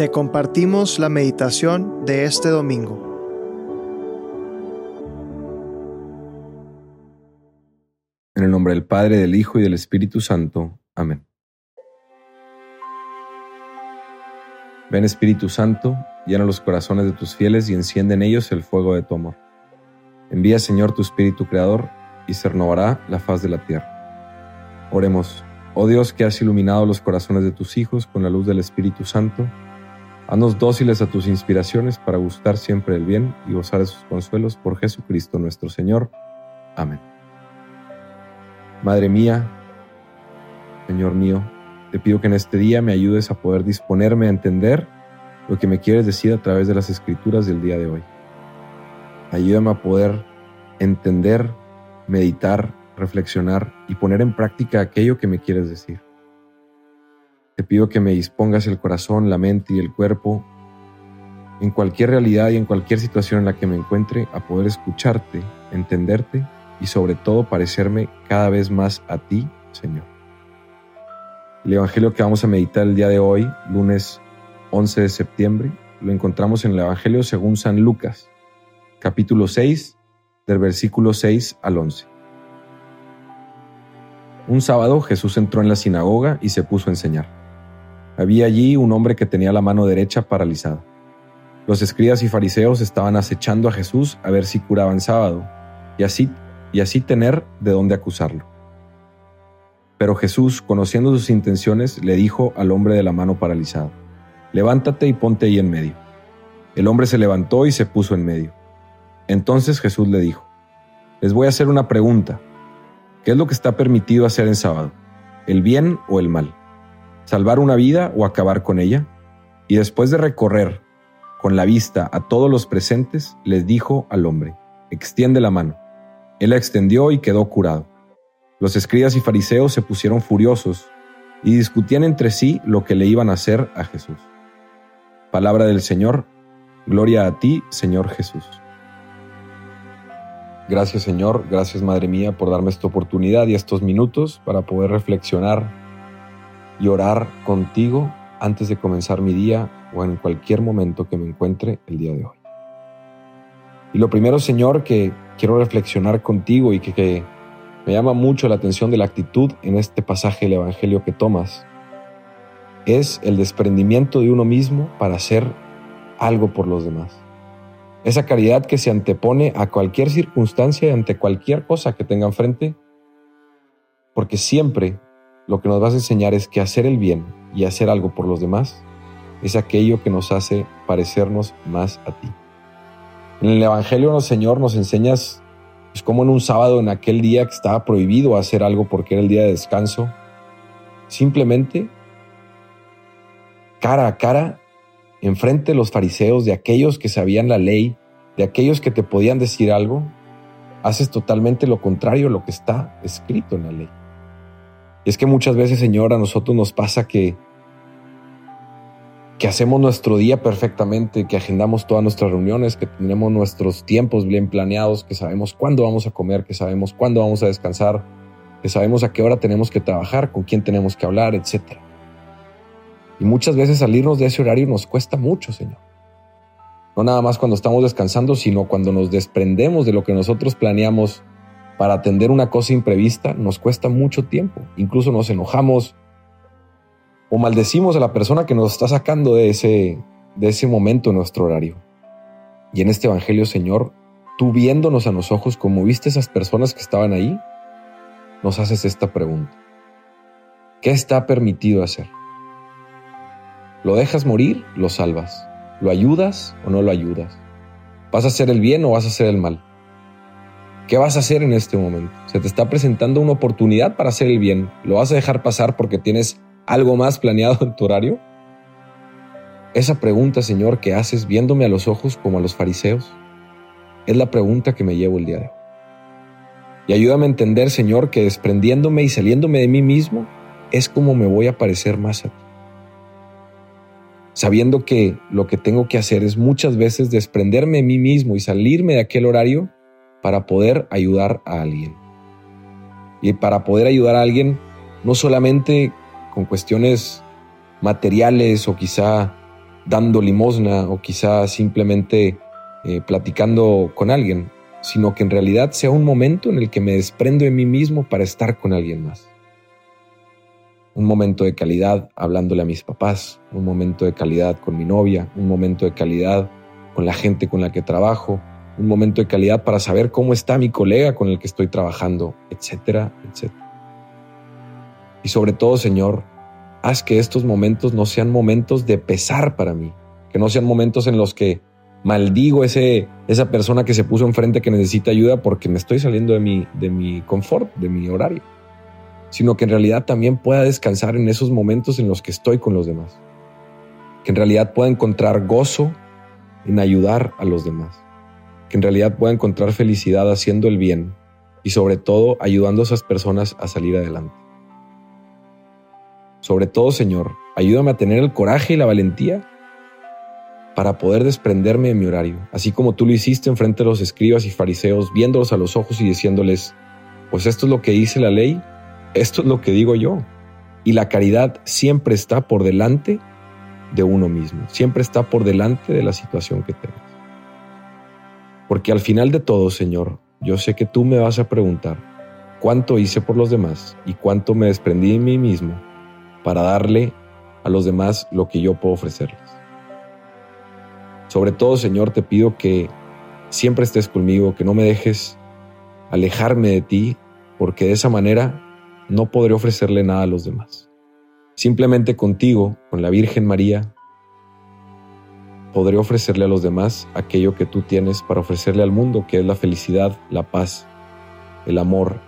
Te compartimos la meditación de este domingo. En el nombre del Padre, del Hijo y del Espíritu Santo. Amén. Ven Espíritu Santo, llena los corazones de tus fieles y enciende en ellos el fuego de tu amor. Envía Señor tu Espíritu Creador y se renovará la faz de la tierra. Oremos, oh Dios que has iluminado los corazones de tus hijos con la luz del Espíritu Santo, haznos dóciles a tus inspiraciones para gustar siempre el bien y gozar de sus consuelos por Jesucristo nuestro Señor. Amén. Madre mía, Señor mío, te pido que en este día me ayudes a poder disponerme a entender lo que me quieres decir a través de las escrituras del día de hoy. Ayúdame a poder entender, meditar, reflexionar y poner en práctica aquello que me quieres decir. Te pido que me dispongas el corazón, la mente y el cuerpo en cualquier realidad y en cualquier situación en la que me encuentre a poder escucharte, entenderte y sobre todo parecerme cada vez más a ti, Señor. El Evangelio que vamos a meditar el día de hoy, lunes 11 de septiembre, lo encontramos en el Evangelio según San Lucas, capítulo 6, del versículo 6 al 11. Un sábado Jesús entró en la sinagoga y se puso a enseñar. Había allí un hombre que tenía la mano derecha paralizada. Los escribas y fariseos estaban acechando a Jesús a ver si curaban sábado y así, y así tener de dónde acusarlo. Pero Jesús, conociendo sus intenciones, le dijo al hombre de la mano paralizada, Levántate y ponte ahí en medio. El hombre se levantó y se puso en medio. Entonces Jesús le dijo, les voy a hacer una pregunta. ¿Qué es lo que está permitido hacer en sábado? ¿El bien o el mal? ¿Salvar una vida o acabar con ella? Y después de recorrer con la vista a todos los presentes, les dijo al hombre, extiende la mano. Él la extendió y quedó curado. Los escribas y fariseos se pusieron furiosos y discutían entre sí lo que le iban a hacer a Jesús. Palabra del Señor, gloria a ti, Señor Jesús. Gracias Señor, gracias Madre mía por darme esta oportunidad y estos minutos para poder reflexionar y orar contigo antes de comenzar mi día o en cualquier momento que me encuentre el día de hoy. Y lo primero Señor que quiero reflexionar contigo y que, me llama mucho la atención de la actitud en este pasaje del Evangelio que tomas es el desprendimiento de uno mismo para hacer algo por los demás. Esa caridad que se antepone a cualquier circunstancia y ante cualquier cosa que tenga enfrente, porque siempre lo que nos vas a enseñar es que hacer el bien y hacer algo por los demás es aquello que nos hace parecernos más a ti. En el Evangelio, Señor, nos enseñas pues, como en un sábado, en aquel día que estaba prohibido hacer algo porque era el día de descanso, simplemente cara a cara enfrente de los fariseos, de aquellos que sabían la ley, de aquellos que te podían decir algo, haces totalmente lo contrario a lo que está escrito en la ley. Y es que muchas veces, Señor, a nosotros nos pasa que, que hacemos nuestro día perfectamente, que agendamos todas nuestras reuniones, que tenemos nuestros tiempos bien planeados, que sabemos cuándo vamos a comer, que sabemos cuándo vamos a descansar, que sabemos a qué hora tenemos que trabajar, con quién tenemos que hablar, etcétera. Y muchas veces salirnos de ese horario nos cuesta mucho, Señor. No nada más cuando estamos descansando, sino cuando nos desprendemos de lo que nosotros planeamos para atender una cosa imprevista, nos cuesta mucho tiempo. Incluso nos enojamos o maldecimos a la persona que nos está sacando de ese, de ese momento en nuestro horario. Y en este Evangelio, Señor, tú viéndonos a los ojos como viste esas personas que estaban ahí, nos haces esta pregunta. ¿Qué está permitido hacer? ¿Lo dejas morir? Lo salvas. ¿Lo ayudas o no lo ayudas? ¿Vas a hacer el bien o vas a hacer el mal? ¿Qué vas a hacer en este momento? Se te está presentando una oportunidad para hacer el bien. ¿Lo vas a dejar pasar porque tienes algo más planeado en tu horario? Esa pregunta, Señor, que haces viéndome a los ojos como a los fariseos, es la pregunta que me llevo el día de hoy. Y ayúdame a entender, Señor, que desprendiéndome y saliéndome de mí mismo es como me voy a parecer más a ti sabiendo que lo que tengo que hacer es muchas veces desprenderme de mí mismo y salirme de aquel horario para poder ayudar a alguien. Y para poder ayudar a alguien, no solamente con cuestiones materiales o quizá dando limosna o quizá simplemente eh, platicando con alguien, sino que en realidad sea un momento en el que me desprendo de mí mismo para estar con alguien más. Un momento de calidad hablándole a mis papás, un momento de calidad con mi novia, un momento de calidad con la gente con la que trabajo, un momento de calidad para saber cómo está mi colega con el que estoy trabajando, etcétera, etcétera. Y sobre todo, Señor, haz que estos momentos no sean momentos de pesar para mí, que no sean momentos en los que maldigo ese, esa persona que se puso enfrente que necesita ayuda porque me estoy saliendo de mi, de mi confort, de mi horario, sino que en realidad también pueda descansar en esos momentos en los que estoy con los demás, que en realidad pueda encontrar gozo en ayudar a los demás, que en realidad pueda encontrar felicidad haciendo el bien y sobre todo ayudando a esas personas a salir adelante. Sobre todo, Señor, ayúdame a tener el coraje y la valentía para poder desprenderme de mi horario, así como tú lo hiciste en frente de los escribas y fariseos, viéndolos a los ojos y diciéndoles, pues esto es lo que dice la ley, esto es lo que digo yo. Y la caridad siempre está por delante de uno mismo, siempre está por delante de la situación que tengas. Porque al final de todo, Señor, yo sé que tú me vas a preguntar cuánto hice por los demás y cuánto me desprendí de mí mismo para darle a los demás lo que yo puedo ofrecerles. Sobre todo, Señor, te pido que siempre estés conmigo, que no me dejes alejarme de ti, porque de esa manera no podré ofrecerle nada a los demás. Simplemente contigo, con la Virgen María, podré ofrecerle a los demás aquello que tú tienes para ofrecerle al mundo, que es la felicidad, la paz, el amor,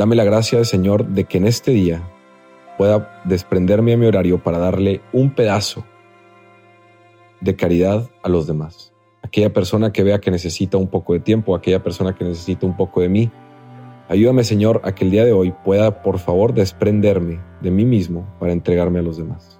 Dame la gracia, Señor, de que en este día pueda desprenderme a mi horario para darle un pedazo de caridad a los demás. Aquella persona que vea que necesita un poco de tiempo, aquella persona que necesita un poco de mí. Ayúdame, Señor, a que el día de hoy pueda, por favor, desprenderme de mí mismo para entregarme a los demás.